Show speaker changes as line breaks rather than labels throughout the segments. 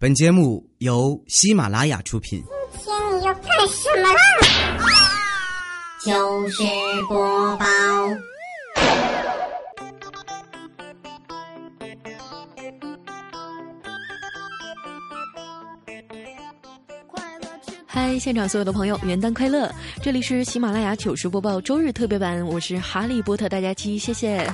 本节目由喜马拉雅出品。
今天你要干什么啦？
糗事播报。
嗨，现场所有的朋友，元旦快乐！这里是喜马拉雅糗事播报周日特别版，我是哈利波特大家期，谢谢。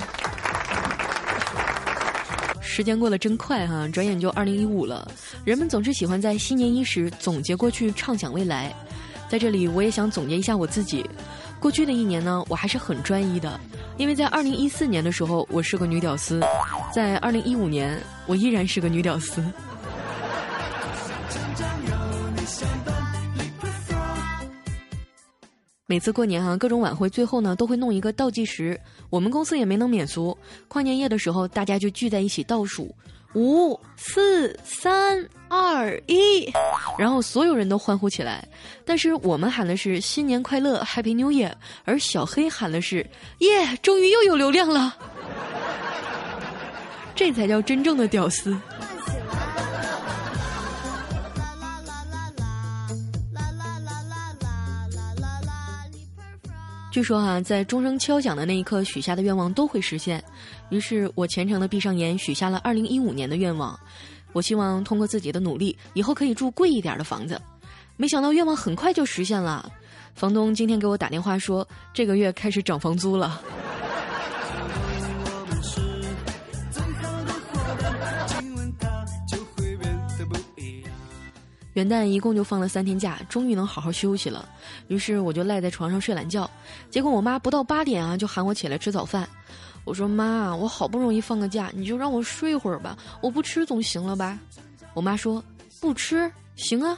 时间过得真快哈，转眼就二零一五了。人们总是喜欢在新年伊始总结过去，畅想未来。在这里，我也想总结一下我自己。过去的一年呢，我还是很专一的，因为在二零一四年的时候，我是个女屌丝；在二零一五年，我依然是个女屌丝。每次过年哈，各种晚会最后呢都会弄一个倒计时，我们公司也没能免俗。跨年夜的时候，大家就聚在一起倒数，五、四、三、二、一，然后所有人都欢呼起来。但是我们喊的是新年快乐，Happy New Year，而小黑喊的是耶，终于又有流量了。这才叫真正的屌丝。据说哈，在钟声敲响的那一刻，许下的愿望都会实现。于是我虔诚的闭上眼，许下了二零一五年的愿望。我希望通过自己的努力，以后可以住贵一点的房子。没想到愿望很快就实现了。房东今天给我打电话说，这个月开始涨房租了。元旦一共就放了三天假，终于能好好休息了。于是我就赖在床上睡懒觉。结果我妈不到八点啊，就喊我起来吃早饭。我说妈，我好不容易放个假，你就让我睡会儿吧，我不吃总行了吧？我妈说不吃行啊，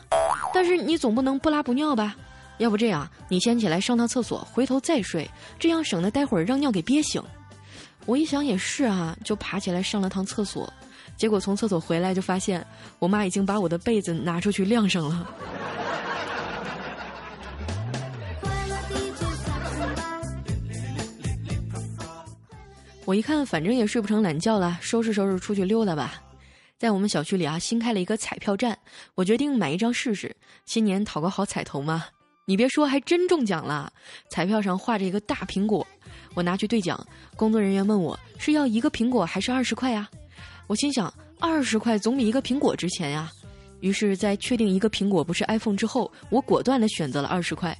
但是你总不能不拉不尿吧？要不这样，你先起来上趟厕所，回头再睡，这样省得待会儿让尿给憋醒。我一想也是啊，就爬起来上了趟厕所。结果从厕所回来就发现，我妈已经把我的被子拿出去晾上了。我一看，反正也睡不成懒觉了，收拾收拾出去溜达吧。在我们小区里啊，新开了一个彩票站，我决定买一张试试，新年讨个好彩头嘛。你别说，还真中奖了！彩票上画着一个大苹果，我拿去兑奖，工作人员问我是要一个苹果还是二十块呀？我心想，二十块总比一个苹果值钱呀。于是，在确定一个苹果不是 iPhone 之后，我果断的选择了二十块。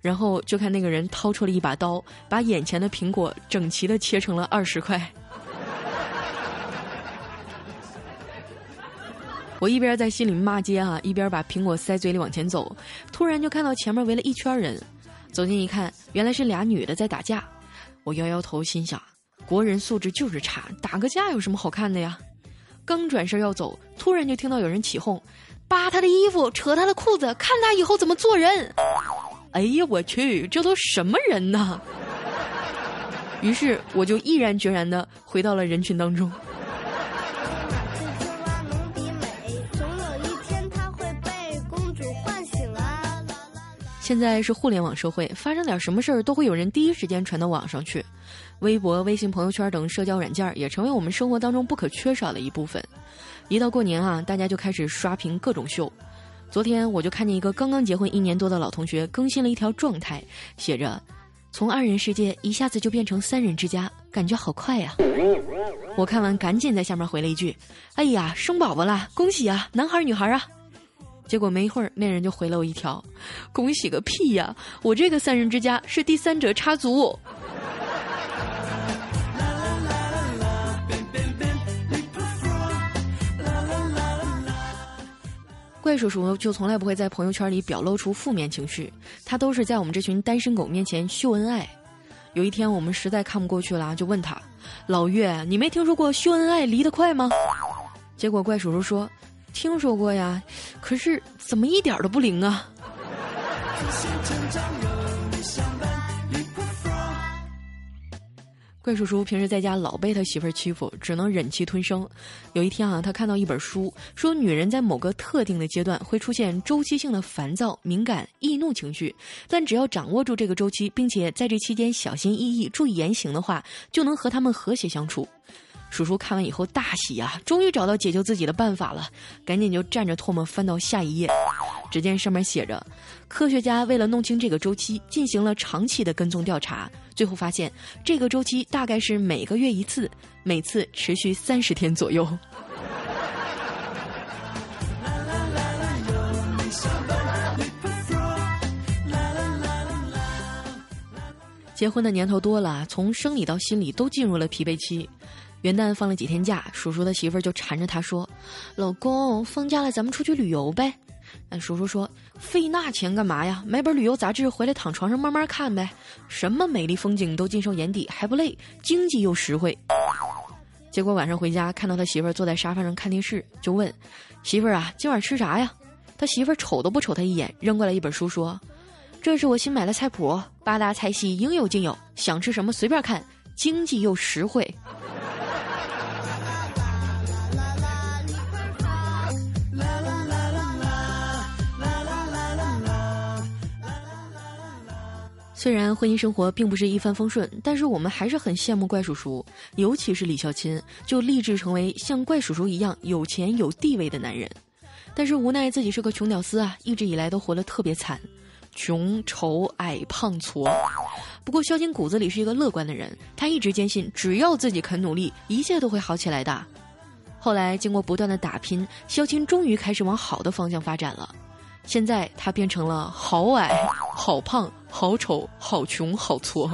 然后就看那个人掏出了一把刀，把眼前的苹果整齐的切成了二十块。我一边在心里骂街啊，一边把苹果塞嘴里往前走。突然就看到前面围了一圈人，走近一看，原来是俩女的在打架。我摇摇头，心想。国人素质就是差，打个架有什么好看的呀？刚转身要走，突然就听到有人起哄，扒他的衣服，扯他的裤子，看他以后怎么做人。哎呀，我去，这都什么人呢？于是我就毅然决然的回到了人群当中。现在是互联网社会，发生点什么事儿都会有人第一时间传到网上去。微博、微信朋友圈等社交软件也成为我们生活当中不可缺少的一部分。一到过年啊，大家就开始刷屏各种秀。昨天我就看见一个刚刚结婚一年多的老同学更新了一条状态，写着：“从二人世界一下子就变成三人之家，感觉好快呀！”我看完赶紧在下面回了一句：“哎呀，生宝宝了，恭喜啊，男孩女孩啊！”结果没一会儿，那人就回了我一条：“恭喜个屁呀，我这个三人之家是第三者插足。”怪叔叔就从来不会在朋友圈里表露出负面情绪，他都是在我们这群单身狗面前秀恩爱。有一天我们实在看不过去了，就问他：“老岳，你没听说过秀恩爱离得快吗？”结果怪叔叔说：“听说过呀，可是怎么一点都不灵啊？”怪叔叔平时在家老被他媳妇儿欺负，只能忍气吞声。有一天啊，他看到一本书，说女人在某个特定的阶段会出现周期性的烦躁、敏感、易怒情绪，但只要掌握住这个周期，并且在这期间小心翼翼、注意言行的话，就能和他们和谐相处。叔叔看完以后大喜呀，终于找到解救自己的办法了，赶紧就蘸着唾沫翻到下一页，只见上面写着：科学家为了弄清这个周期，进行了长期的跟踪调查，最后发现这个周期大概是每个月一次，每次持续三十天左右。结婚的年头多了，从生理到心理都进入了疲惫期。元旦放了几天假，叔叔的媳妇儿就缠着他说：“老公，放假了，咱们出去旅游呗。”那叔叔说：“费那钱干嘛呀？买本旅游杂志回来躺床上慢慢看呗。什么美丽风景都尽收眼底，还不累，经济又实惠。”结果晚上回家看到他媳妇儿坐在沙发上看电视，就问：“媳妇儿啊，今晚吃啥呀？”他媳妇儿瞅都不瞅他一眼，扔过来一本书说。这是我新买的菜谱，八大菜系应有尽有，想吃什么随便看，经济又实惠。虽然婚姻生活并不是一帆风顺，但是我们还是很羡慕怪叔叔，尤其是李孝钦，就立志成为像怪叔叔一样有钱有地位的男人。但是无奈自己是个穷屌丝啊，一直以来都活得特别惨。穷、丑、矮、胖、矬。不过，肖金骨子里是一个乐观的人，他一直坚信，只要自己肯努力，一切都会好起来的。后来，经过不断的打拼，肖钦终于开始往好的方向发展了。现在，他变成了好矮、好胖、好丑、好穷、好矬。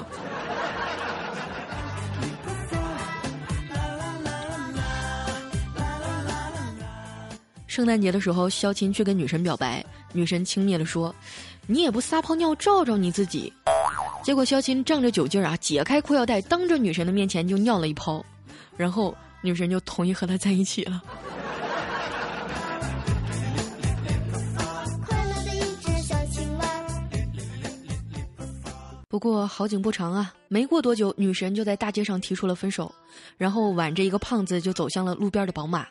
圣诞节的时候，肖钦去跟女神表白，女神轻蔑地说。你也不撒泡尿照照你自己，结果肖钦仗着酒劲儿啊，解开裤腰带，当着女神的面前就尿了一泡，然后女神就同意和他在一起了。不过好景不长啊，没过多久，女神就在大街上提出了分手，然后挽着一个胖子就走向了路边的宝马。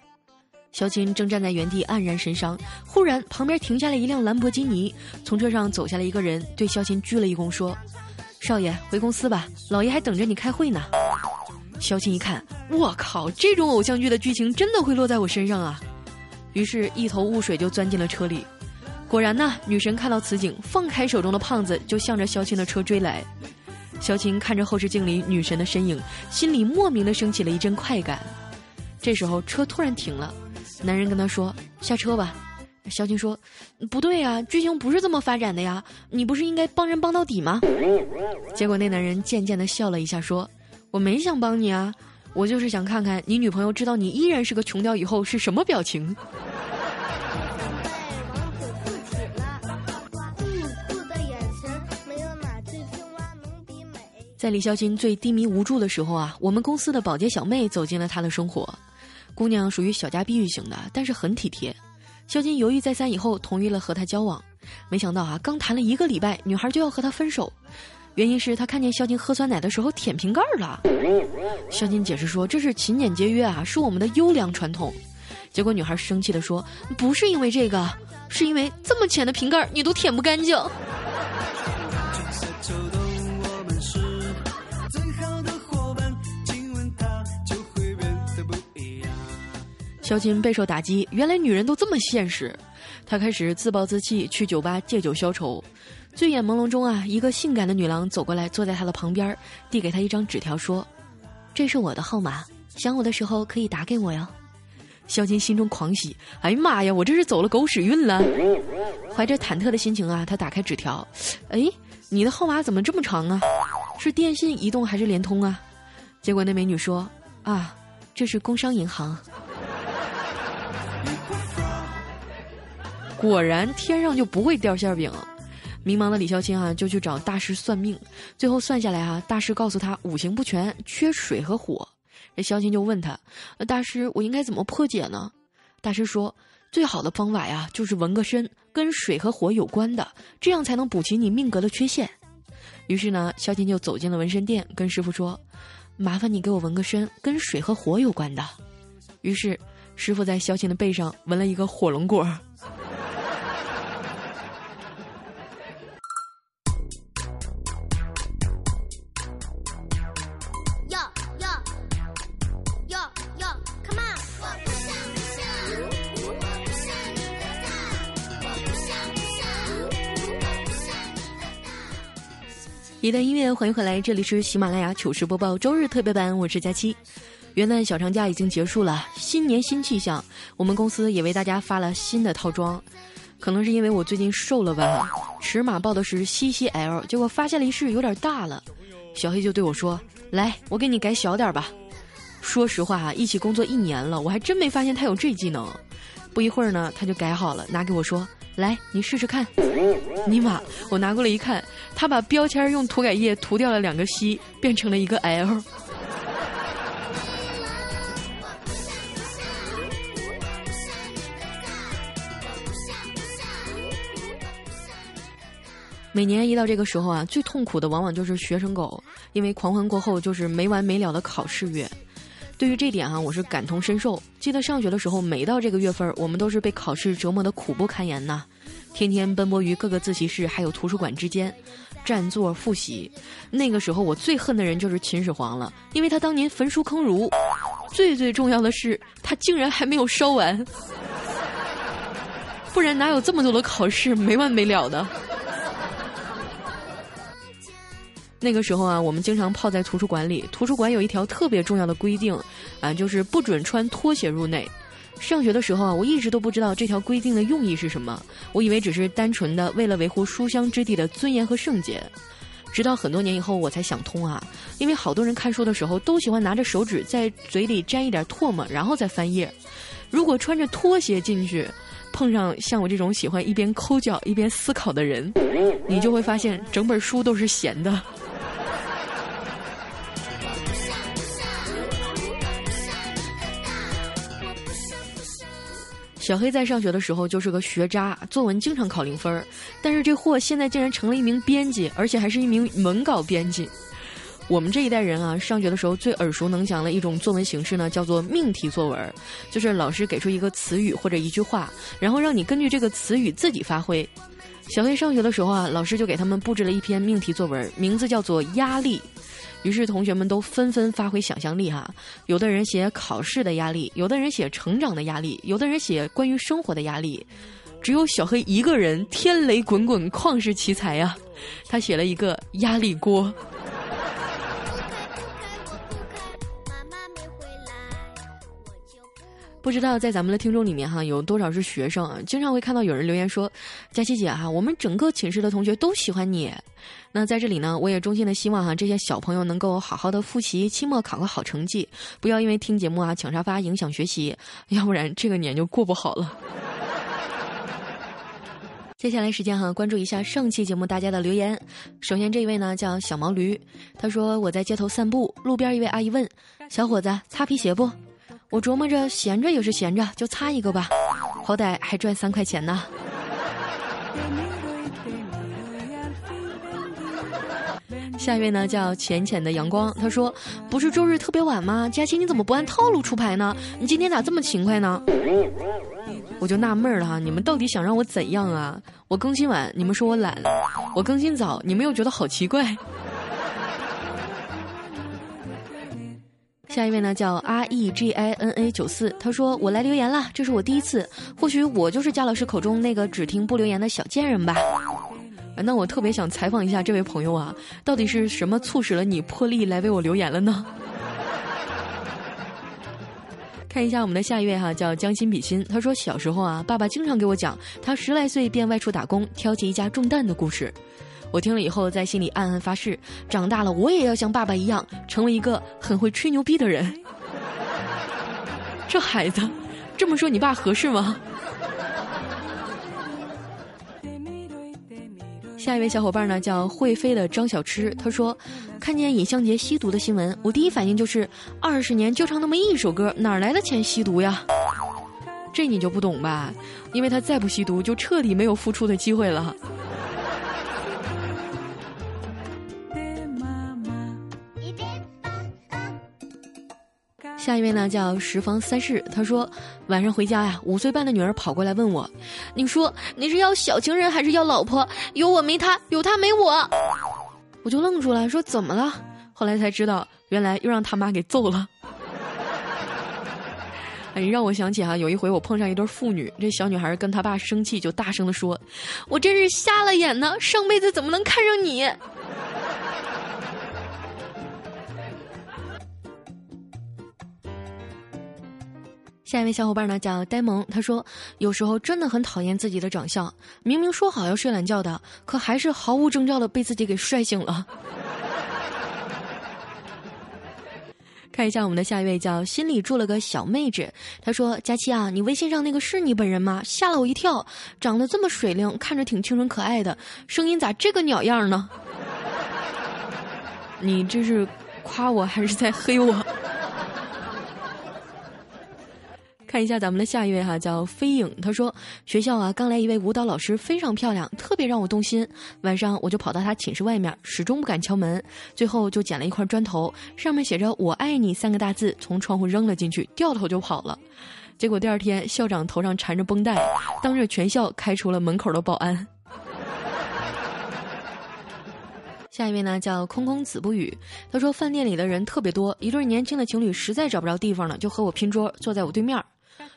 肖琴正站在原地黯然神伤，忽然旁边停下了一辆兰博基尼，从车上走下来一个人，对肖琴鞠了一躬，说：“少爷，回公司吧，老爷还等着你开会呢。”肖琴一看，我靠，这种偶像剧的剧情真的会落在我身上啊！于是，一头雾水就钻进了车里。果然呢，女神看到此景，放开手中的胖子，就向着萧青的车追来。萧青看着后视镜里女神的身影，心里莫名的升起了一阵快感。这时候，车突然停了。男人跟他说：“下车吧。”萧青说：“不对呀，剧情不是这么发展的呀，你不是应该帮人帮到底吗？”结果那男人渐渐的笑了一下，说：“我没想帮你啊，我就是想看看你女朋友知道你依然是个穷屌以后是什么表情。”在李孝金最低迷无助的时候啊，我们公司的保洁小妹走进了他的生活。姑娘属于小家碧玉型的，但是很体贴。孝金犹豫再三以后，同意了和她交往。没想到啊，刚谈了一个礼拜，女孩就要和他分手，原因是他看见孝金喝酸奶的时候舔瓶盖了。孝金解释说，这是勤俭节约啊，是我们的优良传统。结果女孩生气的说，不是因为这个，是因为这么浅的瓶盖你都舔不干净。肖金备受打击，原来女人都这么现实。他开始自暴自弃，去酒吧借酒消愁。醉眼朦胧中啊，一个性感的女郎走过来，坐在他的旁边，递给他一张纸条，说：“这是我的号码，想我的时候可以打给我哟。”肖金心中狂喜，哎呀妈呀，我这是走了狗屎运了！怀着忐忑的心情啊，他打开纸条，哎，你的号码怎么这么长啊？是电信、移动还是联通啊？结果那美女说：“啊，这是工商银行。”果然天上就不会掉馅饼，迷茫的李孝钦啊就去找大师算命，最后算下来啊，大师告诉他五行不全，缺水和火。这孝钦就问他，那大师我应该怎么破解呢？大师说，最好的方法呀就是纹个身，跟水和火有关的，这样才能补齐你命格的缺陷。于是呢，孝钦就走进了纹身店，跟师傅说，麻烦你给我纹个身，跟水和火有关的。于是师傅在孝钦的背上纹了一个火龙果。一段音乐，欢迎回来，这里是喜马拉雅糗事播报周日特别版，我是佳期。元旦小长假已经结束了，新年新气象，我们公司也为大家发了新的套装。可能是因为我最近瘦了吧，尺码报的是西西 L，结果发现了一事有点大了。小黑就对我说：“来，我给你改小点吧。”说实话啊，一起工作一年了，我还真没发现他有这技能。不一会儿呢，他就改好了，拿给我说：“来，你试试看。”尼玛，我拿过来一看，他把标签用涂改液涂掉了两个西，变成了一个 L。每年一到这个时候啊，最痛苦的往往就是学生狗，因为狂欢过后就是没完没了的考试月。对于这点哈，我是感同身受。记得上学的时候，每到这个月份，我们都是被考试折磨的苦不堪言呐，天天奔波于各个自习室还有图书馆之间，占座复习。那个时候我最恨的人就是秦始皇了，因为他当年焚书坑儒。最最重要的是，他竟然还没有烧完，不然哪有这么多的考试没完没了的？那个时候啊，我们经常泡在图书馆里。图书馆有一条特别重要的规定，啊，就是不准穿拖鞋入内。上学的时候啊，我一直都不知道这条规定的用意是什么，我以为只是单纯的为了维护书香之地的尊严和圣洁。直到很多年以后，我才想通啊，因为好多人看书的时候都喜欢拿着手指在嘴里沾一点唾沫，然后再翻页。如果穿着拖鞋进去，碰上像我这种喜欢一边抠脚一边思考的人，你就会发现整本书都是咸的。小黑在上学的时候就是个学渣，作文经常考零分儿。但是这货现在竟然成了一名编辑，而且还是一名文稿编辑。我们这一代人啊，上学的时候最耳熟能详的一种作文形式呢，叫做命题作文，就是老师给出一个词语或者一句话，然后让你根据这个词语自己发挥。小黑上学的时候啊，老师就给他们布置了一篇命题作文，名字叫做《压力》。于是同学们都纷纷发挥想象力哈，有的人写考试的压力，有的人写成长的压力，有的人写关于生活的压力，只有小黑一个人天雷滚滚，旷世奇才呀！他写了一个压力锅。不知道在咱们的听众里面哈，有多少是学生？经常会看到有人留言说：“佳琪姐哈，我们整个寝室的同学都喜欢你。”那在这里呢，我也衷心的希望哈，这些小朋友能够好好的复习，期末考个好成绩，不要因为听节目啊抢沙发影响学习，要不然这个年就过不好了。接下来时间哈，关注一下上期节目大家的留言。首先这一位呢叫小毛驴，他说我在街头散步，路边一位阿姨问：“小伙子，擦皮鞋不？”我琢磨着，闲着也是闲着，就擦一个吧，好歹还赚三块钱呢。下一位呢叫浅浅的阳光，他说：“不是周日特别晚吗？佳琪你怎么不按套路出牌呢？你今天咋这么勤快呢？”我就纳闷了哈，你们到底想让我怎样啊？我更新晚，你们说我懒；我更新早，你们又觉得好奇怪。下一位呢叫 R E G I N A 九四，他说我来留言了，这是我第一次，或许我就是佳老师口中那个只听不留言的小贱人吧。那我特别想采访一下这位朋友啊，到底是什么促使了你破例来为我留言了呢？看一下我们的下一位哈，叫将心比心，他说小时候啊，爸爸经常给我讲他十来岁便外出打工，挑起一家重担的故事。我听了以后，在心里暗暗发誓，长大了我也要像爸爸一样，成为一个很会吹牛逼的人。这孩子，这么说你爸合适吗？下一位小伙伴呢，叫会飞的张小吃，他说，看见尹相杰吸毒的新闻，我第一反应就是，二十年就唱那么一首歌，哪来的钱吸毒呀？这你就不懂吧？因为他再不吸毒，就彻底没有复出的机会了。下一位呢叫十方三世，他说晚上回家呀，五岁半的女儿跑过来问我，你说你是要小情人还是要老婆？有我没他，有他没我。我就愣住了，说怎么了？后来才知道，原来又让他妈给揍了。哎，让我想起哈，有一回我碰上一对妇女，这小女孩跟她爸生气，就大声的说：“我真是瞎了眼呢，上辈子怎么能看上你？”下一位小伙伴呢叫呆萌，他说有时候真的很讨厌自己的长相，明明说好要睡懒觉的，可还是毫无征兆的被自己给帅醒了。看一下我们的下一位叫心里住了个小妹纸，他说佳期啊，你微信上那个是你本人吗？吓了我一跳，长得这么水灵，看着挺清纯可爱的，声音咋这个鸟样呢？你这是夸我还是在黑我？看一下咱们的下一位哈，叫飞影。他说学校啊，刚来一位舞蹈老师，非常漂亮，特别让我动心。晚上我就跑到他寝室外面，始终不敢敲门，最后就捡了一块砖头，上面写着“我爱你”三个大字，从窗户扔了进去，掉头就跑了。结果第二天，校长头上缠着绷带，当着全校开除了门口的保安。下一位呢，叫空空子不语。他说饭店里的人特别多，一对年轻的情侣实在找不着地方了，就和我拼桌，坐在我对面。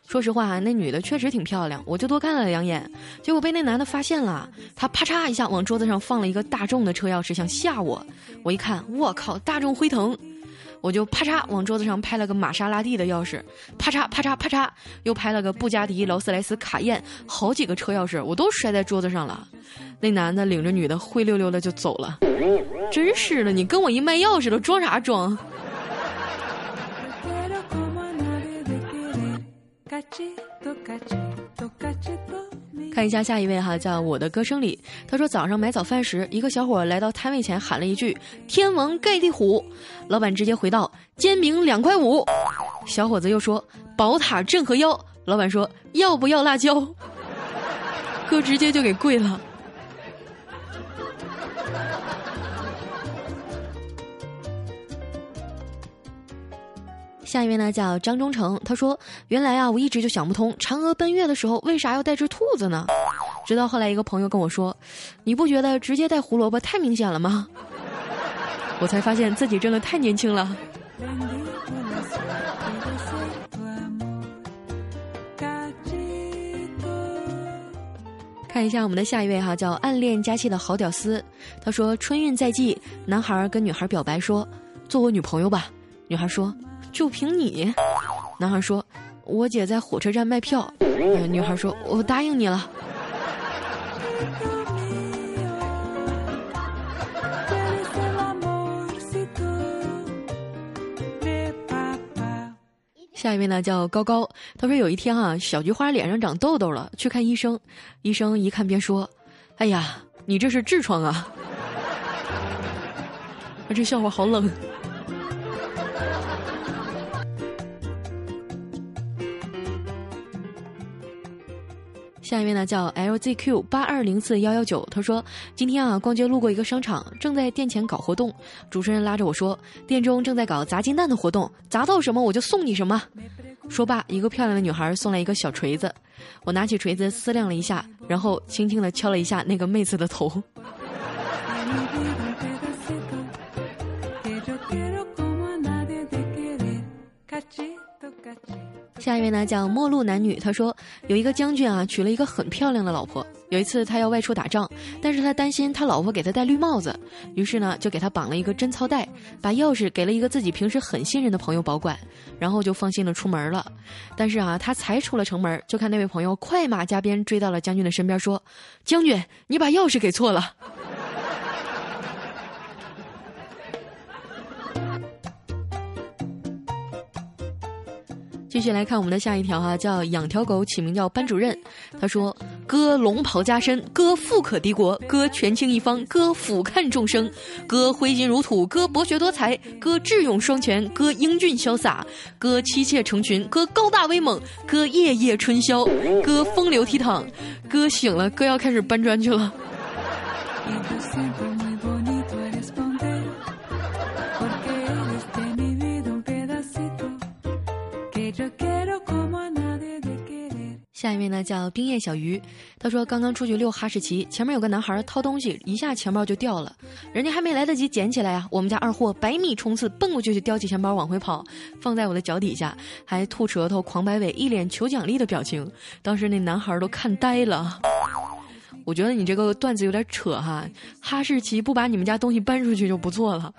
说实话，那女的确实挺漂亮，我就多看了两眼。结果被那男的发现了，他啪嚓一下往桌子上放了一个大众的车钥匙，想吓我。我一看，我靠，大众辉腾！我就啪嚓往桌子上拍了个玛莎拉蒂的钥匙，啪嚓啪嚓啪嚓，又拍了个布加迪、劳斯莱斯、卡宴，好几个车钥匙我都摔在桌子上了。那男的领着女的灰溜溜的就走了。真是的，你跟我一卖钥匙的，装啥装？看一下下一位哈，叫我的歌声里，他说早上买早饭时，一个小伙来到摊位前喊了一句“天王盖地虎”，老板直接回道“煎饼两块五”，小伙子又说“宝塔镇河妖”，老板说“要不要辣椒”，哥直接就给跪了。下一位呢叫张忠诚，他说：“原来啊，我一直就想不通，嫦娥奔月的时候为啥要带只兔子呢？直到后来一个朋友跟我说，你不觉得直接带胡萝卜太明显了吗？我才发现自己真的太年轻了。”看一下我们的下一位哈，叫暗恋佳期的好屌丝，他说：“春运在即，男孩跟女孩表白说，做我女朋友吧。”女孩说。就凭你，男孩说：“我姐在火车站卖票。”女孩说：“我答应你了。”下一位呢叫高高，他说有一天啊，小菊花脸上长痘痘了，去看医生，医生一看便说：“哎呀，你这是痔疮啊啊！” 这笑话好冷。下一位呢叫 LZQ 八二零四幺幺九，他说今天啊逛街路过一个商场，正在店前搞活动，主持人拉着我说店中正在搞砸金蛋的活动，砸到什么我就送你什么。说罢，一个漂亮的女孩送来一个小锤子，我拿起锤子思量了一下，然后轻轻的敲了一下那个妹子的头。下一位呢叫陌路男女，他说有一个将军啊娶了一个很漂亮的老婆，有一次他要外出打仗，但是他担心他老婆给他戴绿帽子，于是呢就给他绑了一个贞操带，把钥匙给了一个自己平时很信任的朋友保管，然后就放心的出门了。但是啊他才出了城门，就看那位朋友快马加鞭追到了将军的身边，说：“将军，你把钥匙给错了。”继续来看我们的下一条哈，叫养条狗起名叫班主任。他说：“哥龙袍加身，哥富可敌国，哥权倾一方，哥俯瞰众生，哥挥金如土，哥博学多才，哥智勇双全，哥英俊潇洒，哥妻妾成群，哥高大威猛，哥夜夜春宵，哥风流倜傥，哥醒了，哥要开始搬砖去了。”下一位呢叫冰叶小鱼，他说刚刚出去遛哈士奇，前面有个男孩掏东西，一下钱包就掉了，人家还没来得及捡起来啊，我们家二货百米冲刺蹦过去就叼起钱包往回跑，放在我的脚底下，还吐舌头狂摆尾，一脸求奖励的表情，当时那男孩都看呆了。我觉得你这个段子有点扯哈，哈士奇不把你们家东西搬出去就不错了。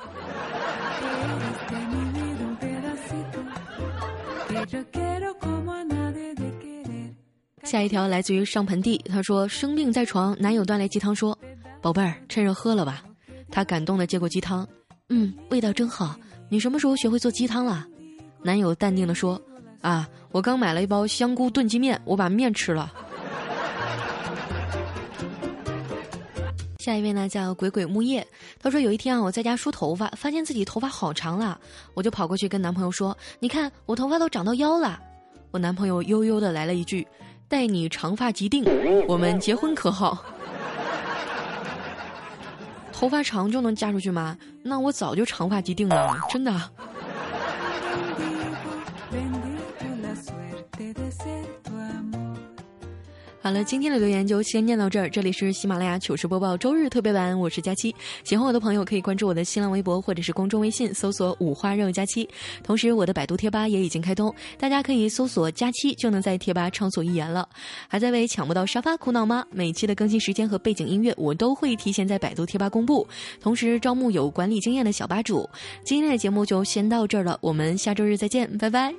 下一条来自于上盆地，他说生病在床，男友端来鸡汤说：“宝贝儿，趁热喝了吧。”他感动的接过鸡汤，嗯，味道真好。你什么时候学会做鸡汤了？男友淡定的说：“啊，我刚买了一包香菇炖鸡面，我把面吃了。”下一位呢叫鬼鬼木叶，他说有一天啊，我在家梳头发，发现自己头发好长了，我就跑过去跟男朋友说：“你看我头发都长到腰了。”我男朋友悠悠的来了一句：“待你长发及腚，我们结婚可好？”头发长就能嫁出去吗？那我早就长发及腚了，真的。好了，今天的留言就先念到这儿。这里是喜马拉雅糗事播报周日特别版，我是佳期。喜欢我的朋友可以关注我的新浪微博或者是公众微信，搜索“五花肉佳期”。同时，我的百度贴吧也已经开通，大家可以搜索“佳期”就能在贴吧畅所欲言了。还在为抢不到沙发苦恼吗？每期的更新时间和背景音乐我都会提前在百度贴吧公布。同时，招募有管理经验的小吧主。今天的节目就先到这儿了，我们下周日再见，拜拜。